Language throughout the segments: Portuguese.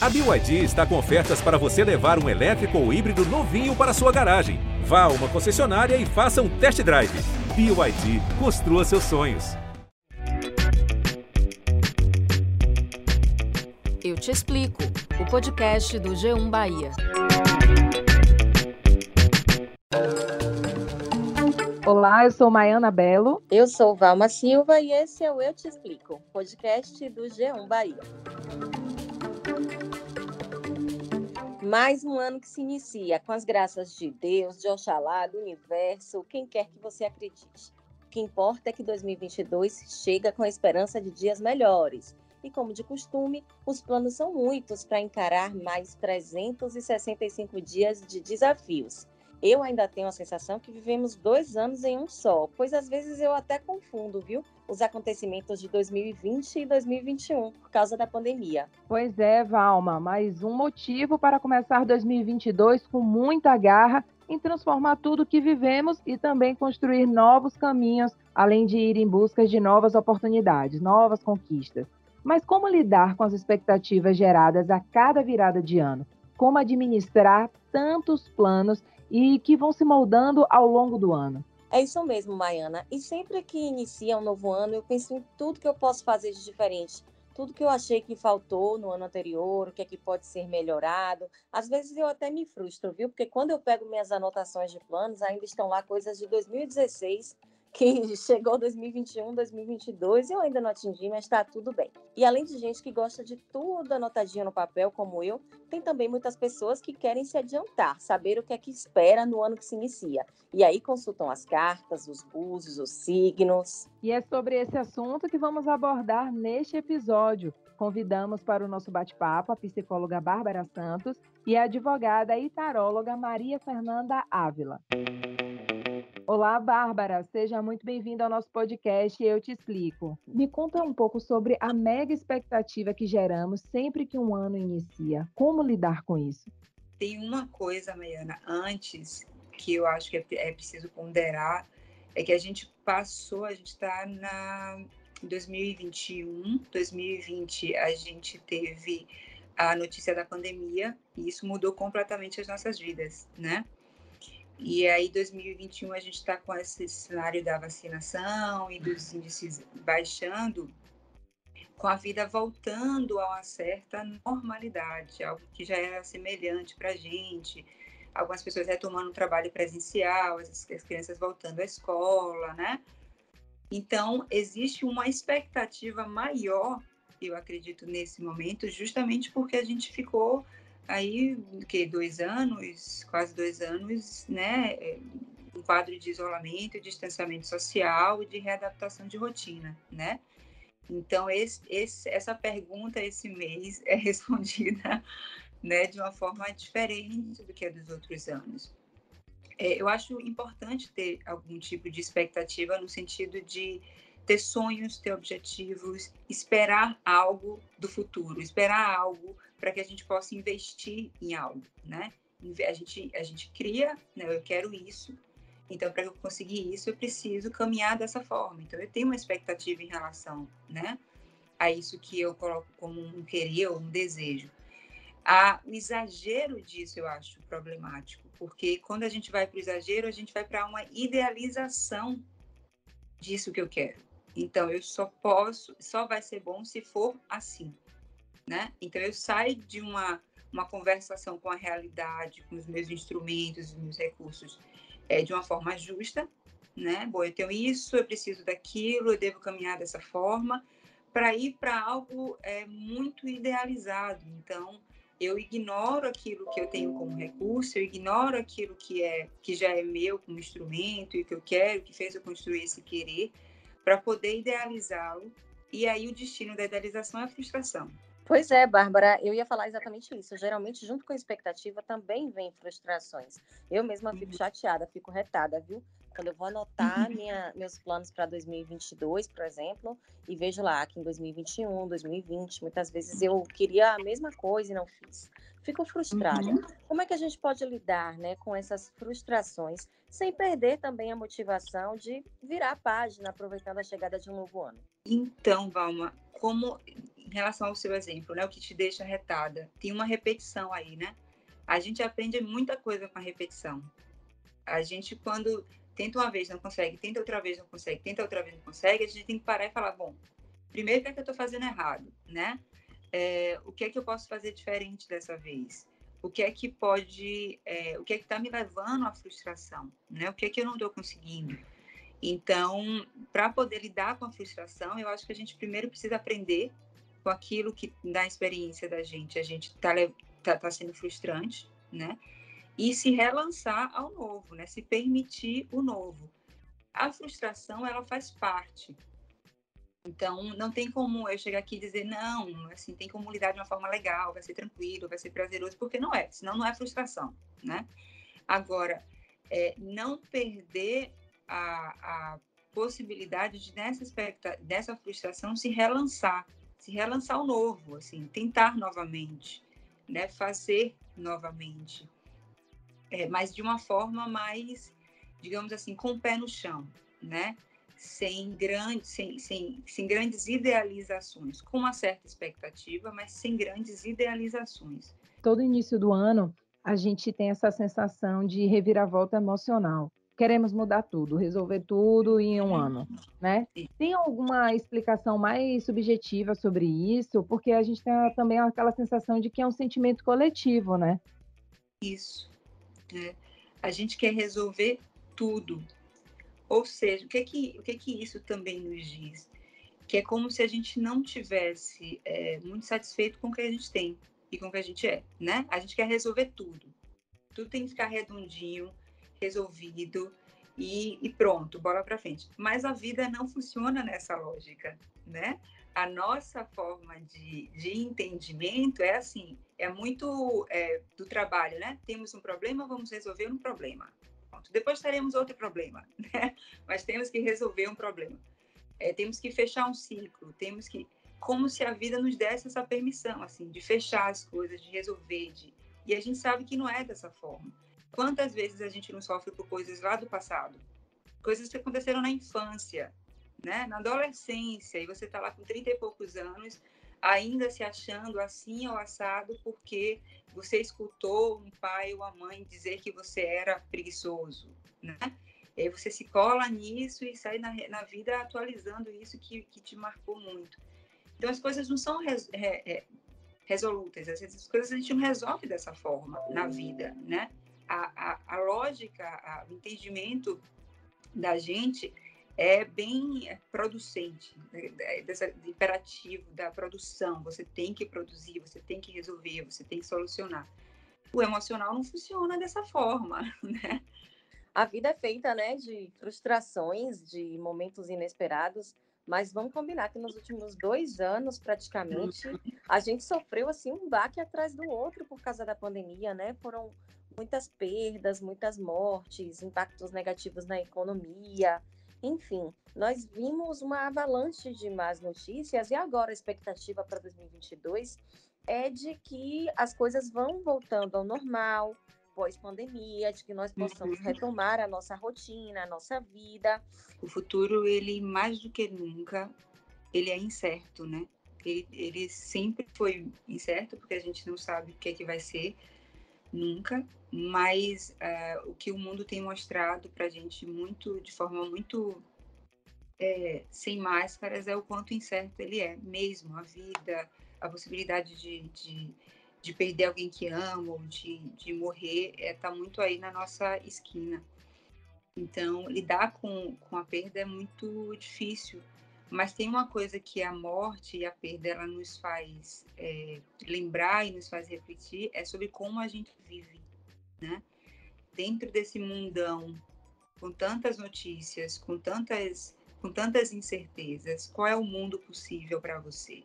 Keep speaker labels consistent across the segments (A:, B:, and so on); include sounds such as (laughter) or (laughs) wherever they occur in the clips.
A: A BYD está com ofertas para você levar um elétrico ou híbrido novinho para sua garagem. Vá a uma concessionária e faça um test drive. BYD, construa seus sonhos.
B: Eu te explico. O podcast do G1 Bahia.
C: Olá, eu sou Maiana Belo.
D: Eu sou Valma Silva e esse é o Eu Te Explico, podcast do G1 Bahia. Mais um ano que se inicia com as graças de Deus, de Oxalá, do universo, quem quer que você acredite. O que importa é que 2022 chega com a esperança de dias melhores. E como de costume, os planos são muitos para encarar mais 365 dias de desafios. Eu ainda tenho a sensação que vivemos dois anos em um só, pois às vezes eu até confundo, viu? Os acontecimentos de 2020 e 2021 por causa da pandemia.
C: Pois é, Valma, mais um motivo para começar 2022 com muita garra em transformar tudo que vivemos e também construir novos caminhos, além de ir em busca de novas oportunidades, novas conquistas. Mas como lidar com as expectativas geradas a cada virada de ano? Como administrar tantos planos e que vão se moldando ao longo do ano.
D: É isso mesmo, Maiana. E sempre que inicia um novo ano, eu penso em tudo que eu posso fazer de diferente. Tudo que eu achei que faltou no ano anterior, o que é que pode ser melhorado. Às vezes eu até me frustro, viu? Porque quando eu pego minhas anotações de planos, ainda estão lá coisas de 2016 que (laughs) chegou 2021, 2022 e eu ainda não atingi, mas está tudo bem. E além de gente que gosta de tudo anotadinho no papel, como eu, tem também muitas pessoas que querem se adiantar, saber o que é que espera no ano que se inicia. E aí consultam as cartas, os búzios, os signos.
C: E é sobre esse assunto que vamos abordar neste episódio. Convidamos para o nosso bate-papo a psicóloga Bárbara Santos e a advogada e taróloga Maria Fernanda Ávila. Olá, Bárbara. Seja muito bem-vinda ao nosso podcast Eu Te Explico. Me conta um pouco sobre a mega expectativa que geramos sempre que um ano inicia. Como lidar com isso?
E: Tem uma coisa, Maiana, antes que eu acho que é, é preciso ponderar, é que a gente passou, a gente está na 2021, 2020 a gente teve a notícia da pandemia e isso mudou completamente as nossas vidas, né? E aí, 2021, a gente está com esse cenário da vacinação e dos índices baixando, com a vida voltando a uma certa normalidade, algo que já era semelhante para a gente. Algumas pessoas retomando o trabalho presencial, as, as crianças voltando à escola, né? Então, existe uma expectativa maior, eu acredito, nesse momento, justamente porque a gente ficou aí que dois anos, quase dois anos, né, um quadro de isolamento, distanciamento social e de readaptação de rotina, né? Então esse, esse, essa pergunta esse mês é (laughs) respondida, né, de uma forma diferente do que a dos outros anos. É, eu acho importante ter algum tipo de expectativa no sentido de ter sonhos, ter objetivos, esperar algo do futuro, esperar algo para que a gente possa investir em algo, né? A gente, a gente cria, né? Eu quero isso, então para eu conseguir isso eu preciso caminhar dessa forma. Então eu tenho uma expectativa em relação, né? A isso que eu coloco como um querer ou um desejo. O exagero disso eu acho problemático, porque quando a gente vai para o exagero, a gente vai para uma idealização disso que eu quero. Então, eu só posso, só vai ser bom se for assim, né? Então, eu saio de uma, uma conversação com a realidade, com os meus instrumentos, os meus recursos, é, de uma forma justa, né? Bom, eu tenho isso, eu preciso daquilo, eu devo caminhar dessa forma, para ir para algo é, muito idealizado. Então, eu ignoro aquilo que eu tenho como recurso, eu ignoro aquilo que é que já é meu como instrumento e que eu quero, que fez eu construir esse querer, para poder idealizá-lo. E aí o destino da idealização é a frustração.
D: Pois é, Bárbara, eu ia falar exatamente isso. Geralmente, junto com a expectativa, também vem frustrações. Eu mesma fico chateada, fico retada, viu? Quando eu vou anotar uhum. minha, meus planos para 2022, por exemplo, e vejo lá que em 2021, 2020, muitas vezes eu queria a mesma coisa e não fiz ficam frustradas. Uhum. Como é que a gente pode lidar né, com essas frustrações sem perder também a motivação de virar a página, aproveitando a chegada de um novo ano?
E: Então, Valma, como em relação ao seu exemplo, né, o que te deixa retada, tem uma repetição aí, né? A gente aprende muita coisa com a repetição. A gente, quando tenta uma vez, não consegue, tenta outra vez, não consegue, tenta outra vez, não consegue, a gente tem que parar e falar, bom, primeiro, o que é que eu estou fazendo errado, né? É, o que é que eu posso fazer diferente dessa vez? O que é que pode, é, o que é que está me levando à frustração, né? O que é que eu não estou conseguindo? Então, para poder lidar com a frustração, eu acho que a gente primeiro precisa aprender aquilo que da experiência da gente a gente está tá, tá sendo frustrante, né? E se relançar ao novo, né? Se permitir o novo. A frustração ela faz parte. Então, não tem como eu chegar aqui e dizer, não, assim, tem como lidar de uma forma legal, vai ser tranquilo, vai ser prazeroso, porque não é, senão não é frustração, né? Agora, é, não perder a, a possibilidade de, nessa, dessa frustração, se relançar, se relançar o novo, assim, tentar novamente, né, fazer novamente, é, mas de uma forma mais, digamos assim, com o pé no chão, né, sem grandes, sem, sem, sem grandes idealizações, com uma certa expectativa, mas sem grandes idealizações.
C: Todo início do ano, a gente tem essa sensação de reviravolta emocional queremos mudar tudo, resolver tudo em um ano, né? Tem alguma explicação mais subjetiva sobre isso? Porque a gente tem também aquela sensação de que é um sentimento coletivo, né?
E: Isso. É. A gente quer resolver tudo. Ou seja, o que, é que, o que, é que isso também nos diz? Que é como se a gente não tivesse é, muito satisfeito com o que a gente tem e com o que a gente é, né? A gente quer resolver tudo. Tudo tem que ficar redondinho, resolvido e, e pronto, bola para frente. Mas a vida não funciona nessa lógica, né? A nossa forma de, de entendimento é assim, é muito é, do trabalho, né? Temos um problema, vamos resolver um problema. Pronto. Depois teremos outro problema, (laughs) né? Mas temos que resolver um problema. É, temos que fechar um ciclo, temos que como se a vida nos desse essa permissão, assim, de fechar as coisas, de resolver, de... e a gente sabe que não é dessa forma. Quantas vezes a gente não sofre por coisas lá do passado? Coisas que aconteceram na infância, né? na adolescência, e você está lá com 30 e poucos anos, ainda se achando assim ou assado porque você escutou um pai ou a mãe dizer que você era preguiçoso, né? E aí você se cola nisso e sai na, na vida atualizando isso que, que te marcou muito. Então as coisas não são res, re, resolutas, às vezes as coisas a gente não resolve dessa forma na vida, né? A, a, a lógica, a, o entendimento da gente é bem producente, né, desse imperativo da produção. Você tem que produzir, você tem que resolver, você tem que solucionar. O emocional não funciona dessa forma, (laughs) né?
D: A vida é feita, né, de frustrações, de momentos inesperados, mas vamos combinar que nos últimos dois anos, praticamente, uhum. a gente sofreu assim um baque atrás do outro por causa da pandemia, né? Foram muitas perdas, muitas mortes, impactos negativos na economia. Enfim, nós vimos uma avalanche de más notícias e agora a expectativa para 2022 é de que as coisas vão voltando ao normal pós-pandemia, de que nós possamos uhum. retomar a nossa rotina, a nossa vida.
E: O futuro, ele mais do que nunca, ele é incerto, né? Ele, ele sempre foi incerto, porque a gente não sabe o que é que vai ser, nunca, mas uh, o que o mundo tem mostrado para a gente muito, de forma muito é, sem máscaras, é o quanto incerto ele é, mesmo a vida, a possibilidade de, de, de perder alguém que ama ou de, de morrer está é, tá muito aí na nossa esquina. Então, lidar com, com a perda é muito difícil, mas tem uma coisa que a morte e a perda ela nos faz é, lembrar e nos faz refletir é sobre como a gente vive, né? Dentro desse mundão com tantas notícias, com tantas com tantas incertezas, qual é o mundo possível para você?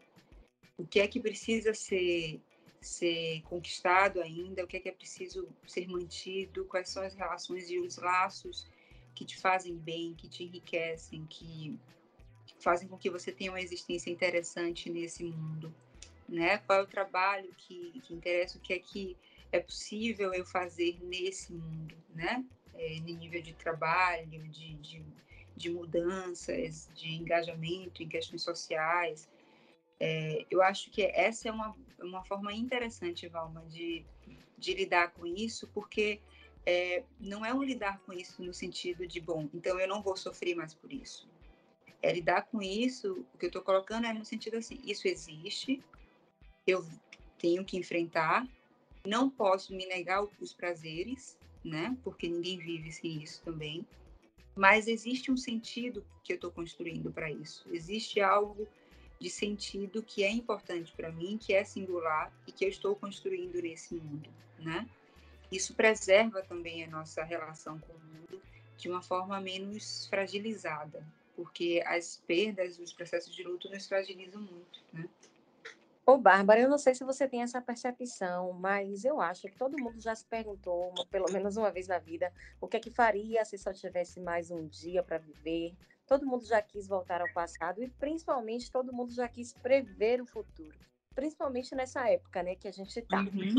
E: O que é que precisa ser ser conquistado ainda? O que é que é preciso ser mantido? Quais são as relações e os laços que te fazem bem, que te enriquecem, que fazem com que você tenha uma existência interessante nesse mundo, né? Qual é o trabalho que, que interessa, o que é que é possível eu fazer nesse mundo, né? É, no nível de trabalho, de, de, de mudanças, de engajamento em questões sociais. É, eu acho que essa é uma, uma forma interessante, Valma, de, de lidar com isso, porque é, não é um lidar com isso no sentido de, bom, então eu não vou sofrer mais por isso. É lidar com isso, o que eu estou colocando é no sentido assim, isso existe, eu tenho que enfrentar, não posso me negar os prazeres, né? Porque ninguém vive sem isso também. Mas existe um sentido que eu estou construindo para isso. Existe algo de sentido que é importante para mim, que é singular e que eu estou construindo nesse mundo, né? Isso preserva também a nossa relação com o mundo de uma forma menos fragilizada, porque as perdas, os processos de luto nos fragilizam muito, né?
D: Ô, Bárbara, eu não sei se você tem essa percepção, mas eu acho que todo mundo já se perguntou, pelo menos uma vez na vida, o que é que faria se só tivesse mais um dia para viver. Todo mundo já quis voltar ao passado e, principalmente, todo mundo já quis prever o futuro. Principalmente nessa época, né, que a gente está. Uhum.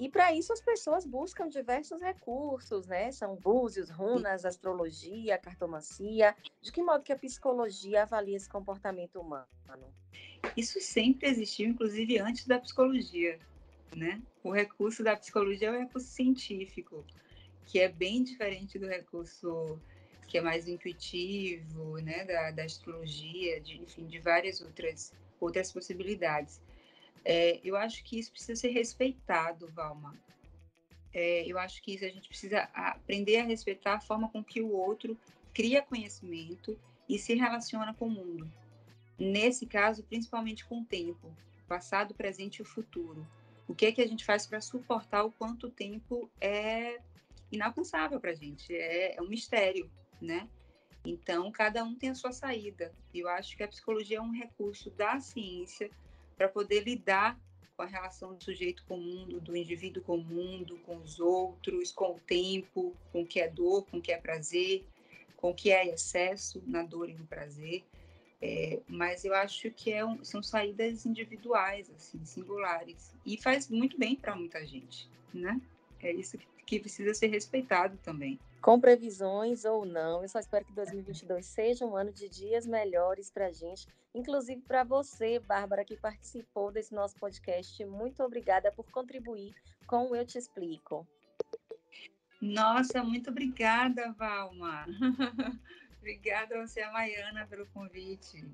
D: E para isso as pessoas buscam diversos recursos, né? São búzios, runas, astrologia, cartomancia. De que modo que a psicologia avalia esse comportamento humano?
E: Isso sempre existiu, inclusive antes da psicologia, né? O recurso da psicologia é o recurso científico, que é bem diferente do recurso que é mais intuitivo, né? Da, da astrologia, de, enfim, de várias outras outras possibilidades. É, eu acho que isso precisa ser respeitado, Valma. É, eu acho que isso a gente precisa aprender a respeitar a forma com que o outro cria conhecimento e se relaciona com o mundo. Nesse caso, principalmente com o tempo, passado, presente e o futuro. O que é que a gente faz para suportar o quanto o tempo é inalcançável para a gente? É, é um mistério, né? Então, cada um tem a sua saída. Eu acho que a psicologia é um recurso da ciência para poder lidar com a relação do sujeito com o mundo, do indivíduo com o mundo, com os outros, com o tempo, com o que é dor, com o que é prazer, com o que é excesso na dor e no prazer. É, mas eu acho que é um, são saídas individuais, assim, singulares, e faz muito bem para muita gente, né? É isso que, que precisa ser respeitado também
D: com previsões ou não. Eu só espero que 2022 seja um ano de dias melhores para a gente, inclusive para você, Bárbara, que participou desse nosso podcast. Muito obrigada por contribuir com o Eu Te Explico.
E: Nossa, muito obrigada, Valma. (laughs) obrigada a você, a Maiana, pelo convite.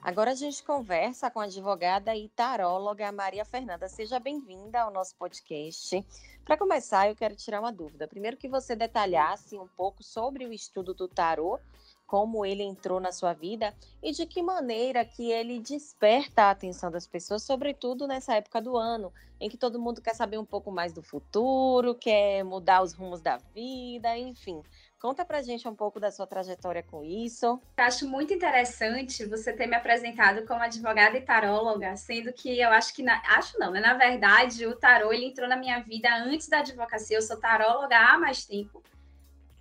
D: Agora a gente conversa com a advogada e taróloga Maria Fernanda. Seja bem-vinda ao nosso podcast. Para começar, eu quero tirar uma dúvida. Primeiro que você detalhasse um pouco sobre o estudo do tarô, como ele entrou na sua vida e de que maneira que ele desperta a atenção das pessoas, sobretudo nessa época do ano, em que todo mundo quer saber um pouco mais do futuro, quer mudar os rumos da vida, enfim. Conta pra gente um pouco da sua trajetória com isso.
F: Acho muito interessante você ter me apresentado como advogada e taróloga, sendo que eu acho que, na, acho não, né? Na verdade, o tarô ele entrou na minha vida antes da advocacia. Eu sou taróloga há mais tempo,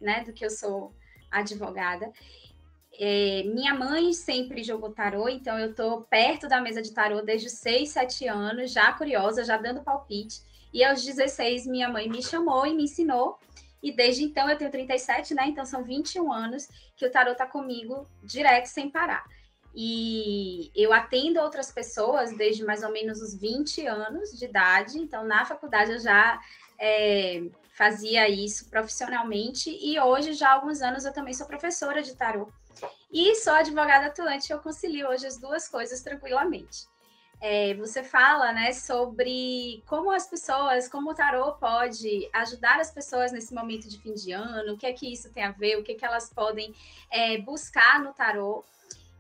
F: né, do que eu sou advogada. É, minha mãe sempre jogou tarô, então eu tô perto da mesa de tarô desde os 6, 7 anos, já curiosa, já dando palpite. E aos 16, minha mãe me chamou e me ensinou e desde então eu tenho 37, né? Então são 21 anos que o tarot tá comigo direto sem parar. E eu atendo outras pessoas desde mais ou menos os 20 anos de idade. Então, na faculdade eu já é, fazia isso profissionalmente. E hoje, já há alguns anos, eu também sou professora de tarot. E sou advogada atuante. Eu concilio hoje as duas coisas tranquilamente é, você fala né, sobre como as pessoas, como o tarô pode ajudar as pessoas nesse momento de fim de ano, o que é que isso tem a ver, o que, é que elas podem é, buscar no tarô.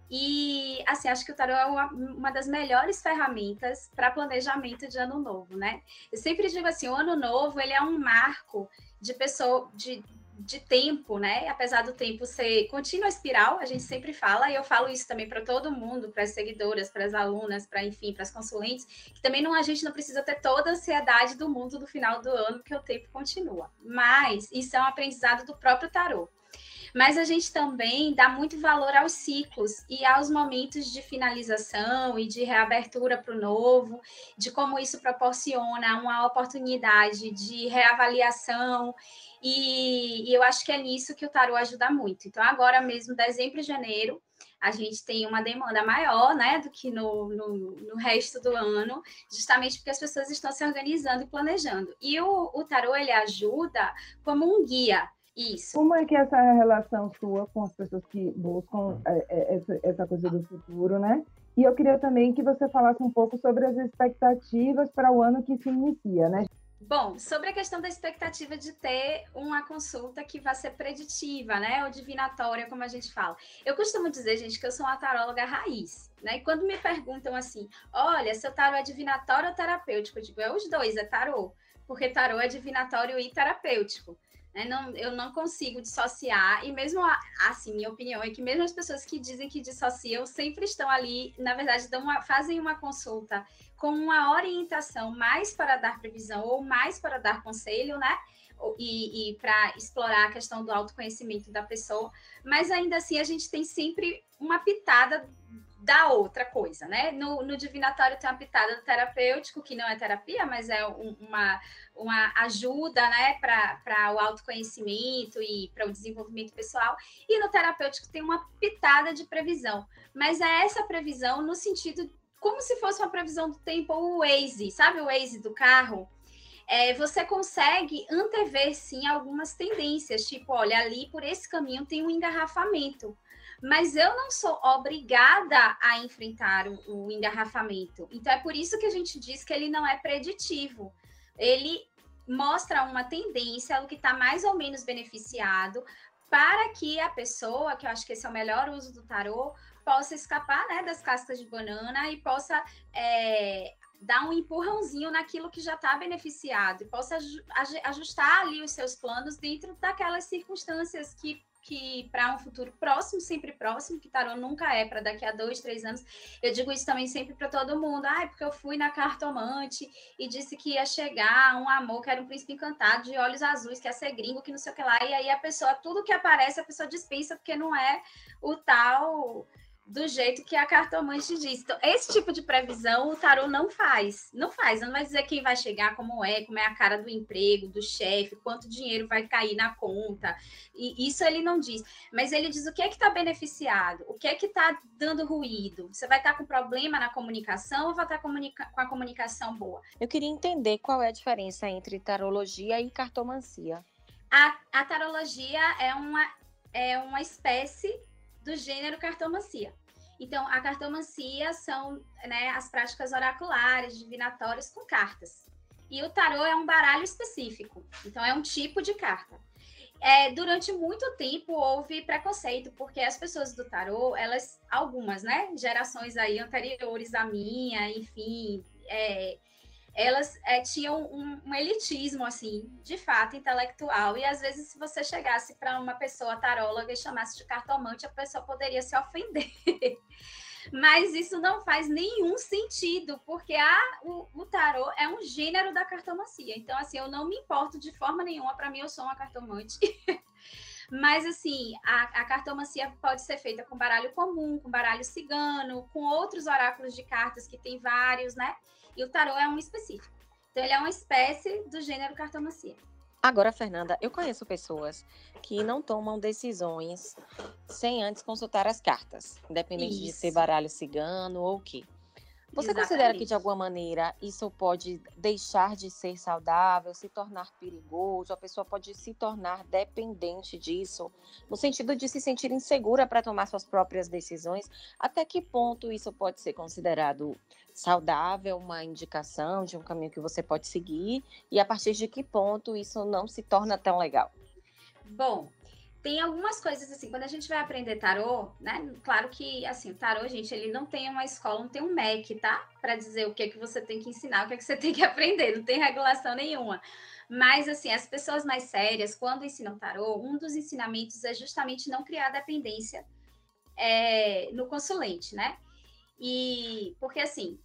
F: E, assim, acho que o tarô é uma, uma das melhores ferramentas para planejamento de ano novo, né? Eu sempre digo assim, o ano novo, ele é um marco de pessoa, de, de tempo, né? Apesar do tempo ser contínua espiral, a gente sempre fala, e eu falo isso também para todo mundo, para as seguidoras, para as alunas, para enfim, para as consulentes, que também não a gente não precisa ter toda a ansiedade do mundo do final do ano, porque o tempo continua. Mas isso é um aprendizado do próprio tarô. Mas a gente também dá muito valor aos ciclos e aos momentos de finalização e de reabertura para o novo, de como isso proporciona uma oportunidade de reavaliação e, e, eu acho que é nisso que o tarô ajuda muito. Então, agora mesmo, dezembro e janeiro, a gente tem uma demanda maior, né, do que no, no, no, resto do ano, justamente porque as pessoas estão se organizando e planejando. E o, o tarô, ele ajuda como um guia, isso.
C: Como é que é essa relação sua com as pessoas que buscam é, é, essa, essa coisa do futuro, né? E eu queria também que você falasse um pouco sobre as expectativas para o ano que se inicia, né?
F: Bom, sobre a questão da expectativa de ter uma consulta que vai ser preditiva, né? Ou divinatória, como a gente fala. Eu costumo dizer, gente, que eu sou uma taróloga raiz, né? E quando me perguntam assim, olha, seu tarô é divinatório ou terapêutico? Eu digo, é os dois, é tarô. Porque tarô é divinatório e terapêutico. Né? Não, eu não consigo dissociar, e mesmo assim, minha opinião é que mesmo as pessoas que dizem que dissociam sempre estão ali, na verdade, uma, fazem uma consulta com uma orientação mais para dar previsão ou mais para dar conselho, né? E, e para explorar a questão do autoconhecimento da pessoa, mas ainda assim a gente tem sempre uma pitada da outra coisa, né? No, no divinatório tem uma pitada do terapêutico, que não é terapia, mas é um, uma, uma ajuda, né, para o autoconhecimento e para o desenvolvimento pessoal. E no terapêutico tem uma pitada de previsão, mas é essa previsão no sentido como se fosse uma previsão do tempo, o Waze, sabe o Waze do carro? É, você consegue antever sim algumas tendências, tipo, olha, ali por esse caminho tem um engarrafamento mas eu não sou obrigada a enfrentar o, o engarrafamento. Então é por isso que a gente diz que ele não é preditivo. Ele mostra uma tendência, o que está mais ou menos beneficiado, para que a pessoa, que eu acho que esse é o melhor uso do tarô, possa escapar né, das cascas de banana e possa é, dar um empurrãozinho naquilo que já está beneficiado e possa ajustar ali os seus planos dentro daquelas circunstâncias que que para um futuro próximo, sempre próximo, que tarô nunca é para daqui a dois, três anos. Eu digo isso também sempre para todo mundo. Ah, é porque eu fui na cartomante e disse que ia chegar um amor que era um príncipe encantado de olhos azuis, que ia ser gringo, que não sei o que lá. E aí a pessoa, tudo que aparece, a pessoa dispensa, porque não é o tal do jeito que a cartomante diz. Então, esse tipo de previsão o tarô não faz. Não faz. Não vai dizer quem vai chegar, como é, como é a cara do emprego, do chefe, quanto dinheiro vai cair na conta. E isso ele não diz. Mas ele diz o que é que está beneficiado, o que é que está dando ruído. Você vai estar tá com problema na comunicação ou vai estar tá com a comunicação boa?
D: Eu queria entender qual é a diferença entre tarologia e cartomancia.
F: A, a tarologia é uma, é uma espécie do gênero cartomancia. Então, a cartomancia são né, as práticas oraculares, divinatórias com cartas. E o tarô é um baralho específico, então é um tipo de carta. É, durante muito tempo houve preconceito, porque as pessoas do tarô, elas, algumas, né, gerações aí anteriores à minha, enfim, é, elas é, tinham um, um, elitismo, assim, de fato, intelectual. E às vezes, se você chegasse para uma pessoa taróloga e chamasse de cartomante, a pessoa poderia se ofender. (laughs) Mas isso não faz nenhum sentido, porque a, o, o, tarô é um gênero da cartomancia. Então, assim, eu não me importo de forma nenhuma, para mim, eu sou uma cartomante. (laughs) Mas, assim, a, a, cartomancia pode ser feita com baralho comum, com baralho cigano, com outros oráculos de cartas que tem vários, né? E o tarô é um específico. Então, ele é uma espécie do gênero cartomancia.
D: Agora, Fernanda, eu conheço pessoas que não tomam decisões sem antes consultar as cartas, independente isso. de ser baralho cigano ou o quê. Você Exatamente. considera que, de alguma maneira, isso pode deixar de ser saudável, se tornar perigoso? A pessoa pode se tornar dependente disso, no sentido de se sentir insegura para tomar suas próprias decisões? Até que ponto isso pode ser considerado saudável, uma indicação de um caminho que você pode seguir? E a partir de que ponto isso não se torna tão legal?
F: Bom, tem algumas coisas assim, quando a gente vai aprender tarô, né? Claro que assim, o tarô, gente, ele não tem uma escola, não tem um MEC, tá? Para dizer o que é que você tem que ensinar, o que é que você (laughs) tem que aprender, não tem regulação nenhuma. Mas assim, as pessoas mais sérias, quando ensinam tarô, um dos ensinamentos é justamente não criar dependência é, no consulente, né? E porque assim,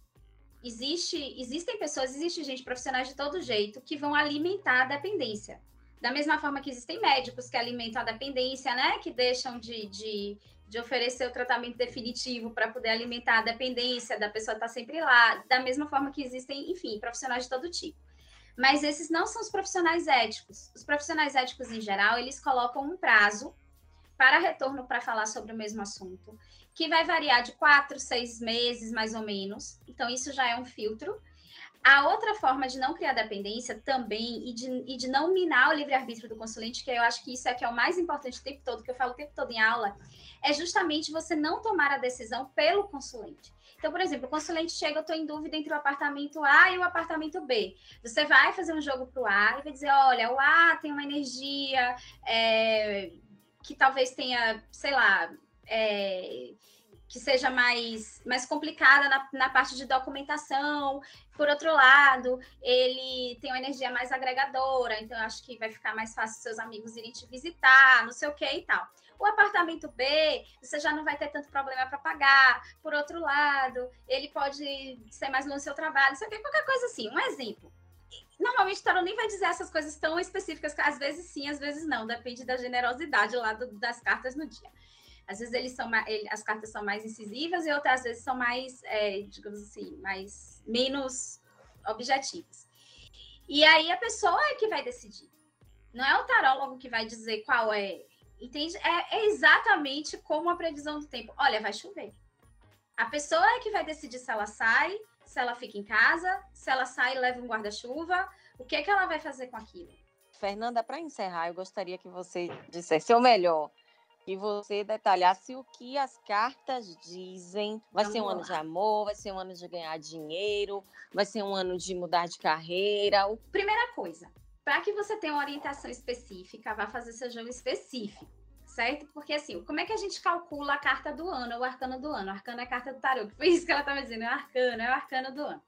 F: existe, existem pessoas, existe gente profissionais de todo jeito que vão alimentar a dependência. Da mesma forma que existem médicos que alimentam a dependência, né? Que deixam de, de, de oferecer o tratamento definitivo para poder alimentar a dependência da pessoa estar tá sempre lá. Da mesma forma que existem, enfim, profissionais de todo tipo. Mas esses não são os profissionais éticos. Os profissionais éticos, em geral, eles colocam um prazo para retorno para falar sobre o mesmo assunto. que vai variar de quatro, seis meses, mais ou menos. Então, isso já é um filtro. A outra forma de não criar dependência também e de, e de não minar o livre-arbítrio do consulente, que eu acho que isso é que é o mais importante o tempo todo, que eu falo o tempo todo em aula, é justamente você não tomar a decisão pelo consulente. Então, por exemplo, o consulente chega, eu estou em dúvida entre o apartamento A e o apartamento B. Você vai fazer um jogo para o A e vai dizer, olha, o A tem uma energia é, que talvez tenha, sei lá, é, que seja mais, mais complicada na, na parte de documentação. Por outro lado, ele tem uma energia mais agregadora, então eu acho que vai ficar mais fácil seus amigos irem te visitar, não sei o que e tal. O apartamento B, você já não vai ter tanto problema para pagar. Por outro lado, ele pode ser mais longe do seu trabalho, sei o que, qualquer coisa assim. Um exemplo. Normalmente o tarot nem vai dizer essas coisas tão específicas, às vezes sim, às vezes não, depende da generosidade lá do, das cartas no dia. Às vezes eles são ele, as cartas são mais incisivas e outras vezes são mais, é, digamos assim, mais menos objetivas. E aí a pessoa é que vai decidir. Não é o tarólogo que vai dizer qual é. Entende? É, é exatamente como a previsão do tempo. Olha, vai chover. A pessoa é que vai decidir se ela sai, se ela fica em casa, se ela sai e leva um guarda-chuva, o que é que ela vai fazer com aquilo.
D: Fernanda, para encerrar, eu gostaria que você dissesse, ou melhor, que você detalhasse o que as cartas dizem. Vai Vamos ser um lá. ano de amor, vai ser um ano de ganhar dinheiro, vai ser um ano de mudar de carreira.
F: Primeira coisa, para que você tenha uma orientação específica, vá fazer seu jogo específico, certo? Porque assim, como é que a gente calcula a carta do ano, o arcano do ano? O arcano é a carta do tarô, que foi isso que ela estava dizendo, é o arcano, é o arcano do ano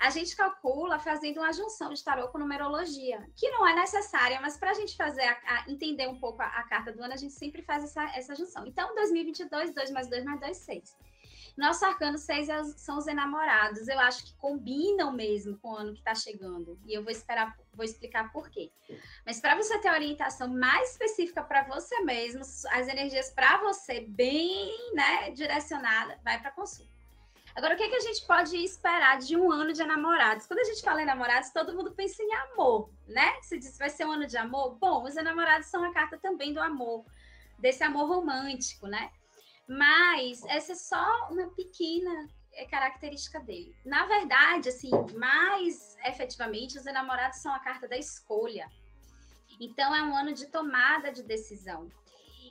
F: a gente calcula fazendo uma junção de tarô com numerologia, que não é necessária, mas para a gente fazer a, a, entender um pouco a, a, carta do ano, a gente sempre faz essa, essa junção. Então, 2022, 2 mais 2 mais 2, 6. Nosso arcano 6 é, são os enamorados. Eu acho que combinam mesmo com o ano que está chegando. E eu vou esperar, vou explicar por quê. Mas para você ter orientação mais específica para você mesmo, as energias para você bem né, direcionada, vai para consulta. Agora, o que, é que a gente pode esperar de um ano de namorados? Quando a gente fala em namorados, todo mundo pensa em amor, né? Se diz vai ser um ano de amor, bom, os namorados são a carta também do amor, desse amor romântico, né? Mas essa é só uma pequena é, característica dele. Na verdade, assim, mais efetivamente, os enamorados são a carta da escolha. Então, é um ano de tomada de decisão.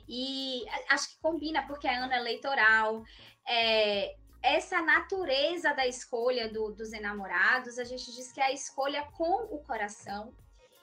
F: E acho que combina, porque é ano eleitoral, é, essa natureza da escolha do, dos enamorados, a gente diz que é a escolha com o coração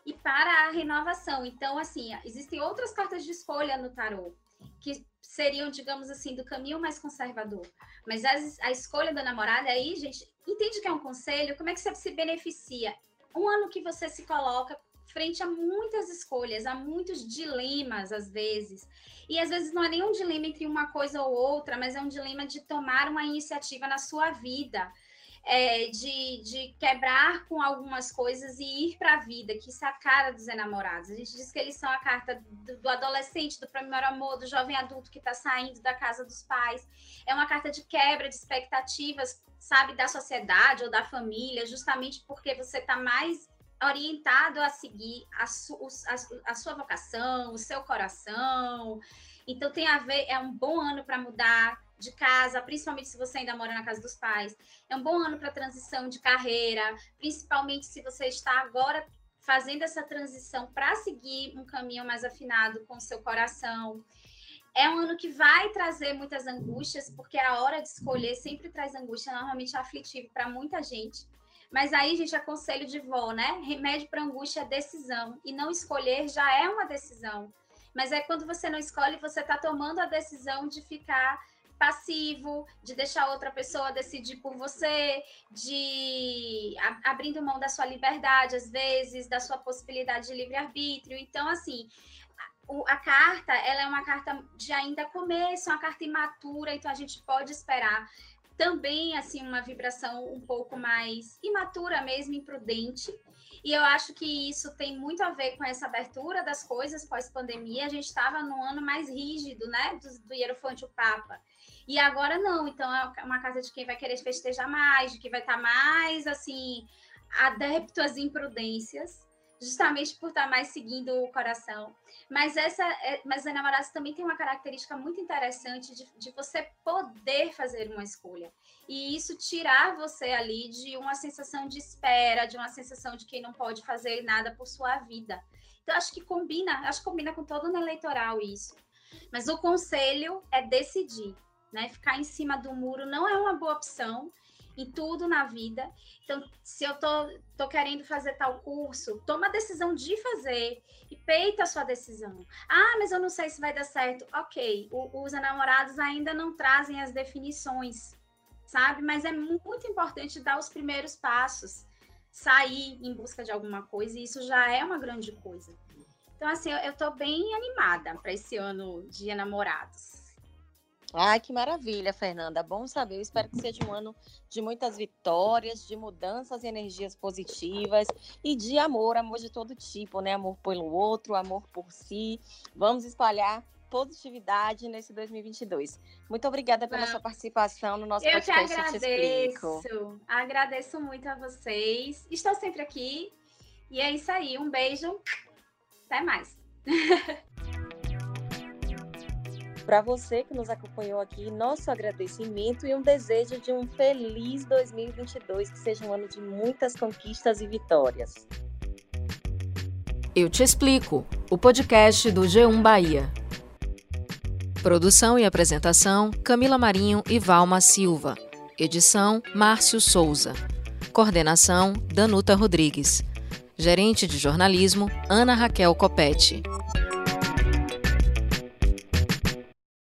F: e para a renovação. Então, assim, existem outras cartas de escolha no tarô que seriam, digamos assim, do caminho mais conservador. Mas a, a escolha da namorada aí, gente, entende que é um conselho? Como é que você se beneficia? Um ano que você se coloca frente a muitas escolhas, a muitos dilemas, às vezes. E às vezes não é nenhum dilema entre uma coisa ou outra, mas é um dilema de tomar uma iniciativa na sua vida. É, de, de quebrar com algumas coisas e ir para a vida, que isso é a cara dos enamorados. A gente diz que eles são a carta do, do adolescente, do primeiro amor, do jovem adulto que está saindo da casa dos pais. É uma carta de quebra de expectativas, sabe, da sociedade ou da família, justamente porque você está mais orientado a seguir a, su, a, a, sua vocação, o seu coração. Então tem a ver, é um bom ano para mudar de casa, principalmente se você ainda mora na casa dos pais. É um bom ano para transição de carreira, principalmente se você está agora fazendo essa transição para seguir um caminho mais afinado com o seu coração. É um ano que vai trazer muitas angústias, porque a hora de escolher sempre traz angústia, normalmente é aflitivo para muita gente. Mas aí, gente, é conselho de vó, né? Remédio para angústia é decisão. E não escolher já é uma decisão. Mas é quando você não escolhe, você está tomando a decisão de ficar passivo, de deixar outra pessoa decidir por você, de abrindo mão da sua liberdade, às vezes, da sua possibilidade de livre-arbítrio. Então, assim, a carta, ela é uma carta de ainda começo, uma carta imatura, então a gente pode esperar também assim uma vibração um pouco mais imatura mesmo, imprudente. E eu acho que isso tem muito a ver com essa abertura das coisas pós-pandemia. A gente estava num ano mais rígido, né, do, do Hierofante o Papa. E agora não, então é uma casa de quem vai querer festejar mais, de quem vai estar tá mais assim adepto às imprudências justamente por estar mais seguindo o coração. Mas essa, é, mas a namorados também tem uma característica muito interessante de, de você poder fazer uma escolha. E isso tirar você ali de uma sensação de espera, de uma sensação de que não pode fazer nada por sua vida. Então, acho que combina, acho que combina com todo no eleitoral isso. Mas o conselho é decidir, né? Ficar em cima do muro não é uma boa opção em tudo na vida. Então, se eu tô, tô querendo fazer tal curso, toma a decisão de fazer e peita a sua decisão. Ah, mas eu não sei se vai dar certo. Ok, o, os namorados ainda não trazem as definições, sabe? Mas é muito importante dar os primeiros passos, sair em busca de alguma coisa, e isso já é uma grande coisa. Então, assim, eu, eu tô bem animada para esse ano de namorados.
D: Ai, que maravilha, Fernanda. Bom saber. Eu espero que seja um ano de muitas vitórias, de mudanças e energias positivas e de amor, amor de todo tipo, né? Amor pelo outro, amor por si. Vamos espalhar positividade nesse 2022. Muito obrigada pela sua participação no nosso
F: Eu
D: podcast.
F: Eu que agradeço. Agradeço muito a vocês. Estou sempre aqui. E é isso aí. Um beijo. Até mais. (laughs)
D: Para você que nos acompanhou aqui, nosso agradecimento e um desejo de um feliz 2022, que seja um ano de muitas conquistas e vitórias.
B: Eu te explico, o podcast do G1 Bahia. Produção e apresentação: Camila Marinho e Valma Silva. Edição: Márcio Souza. Coordenação: Danuta Rodrigues. Gerente de jornalismo: Ana Raquel Copete.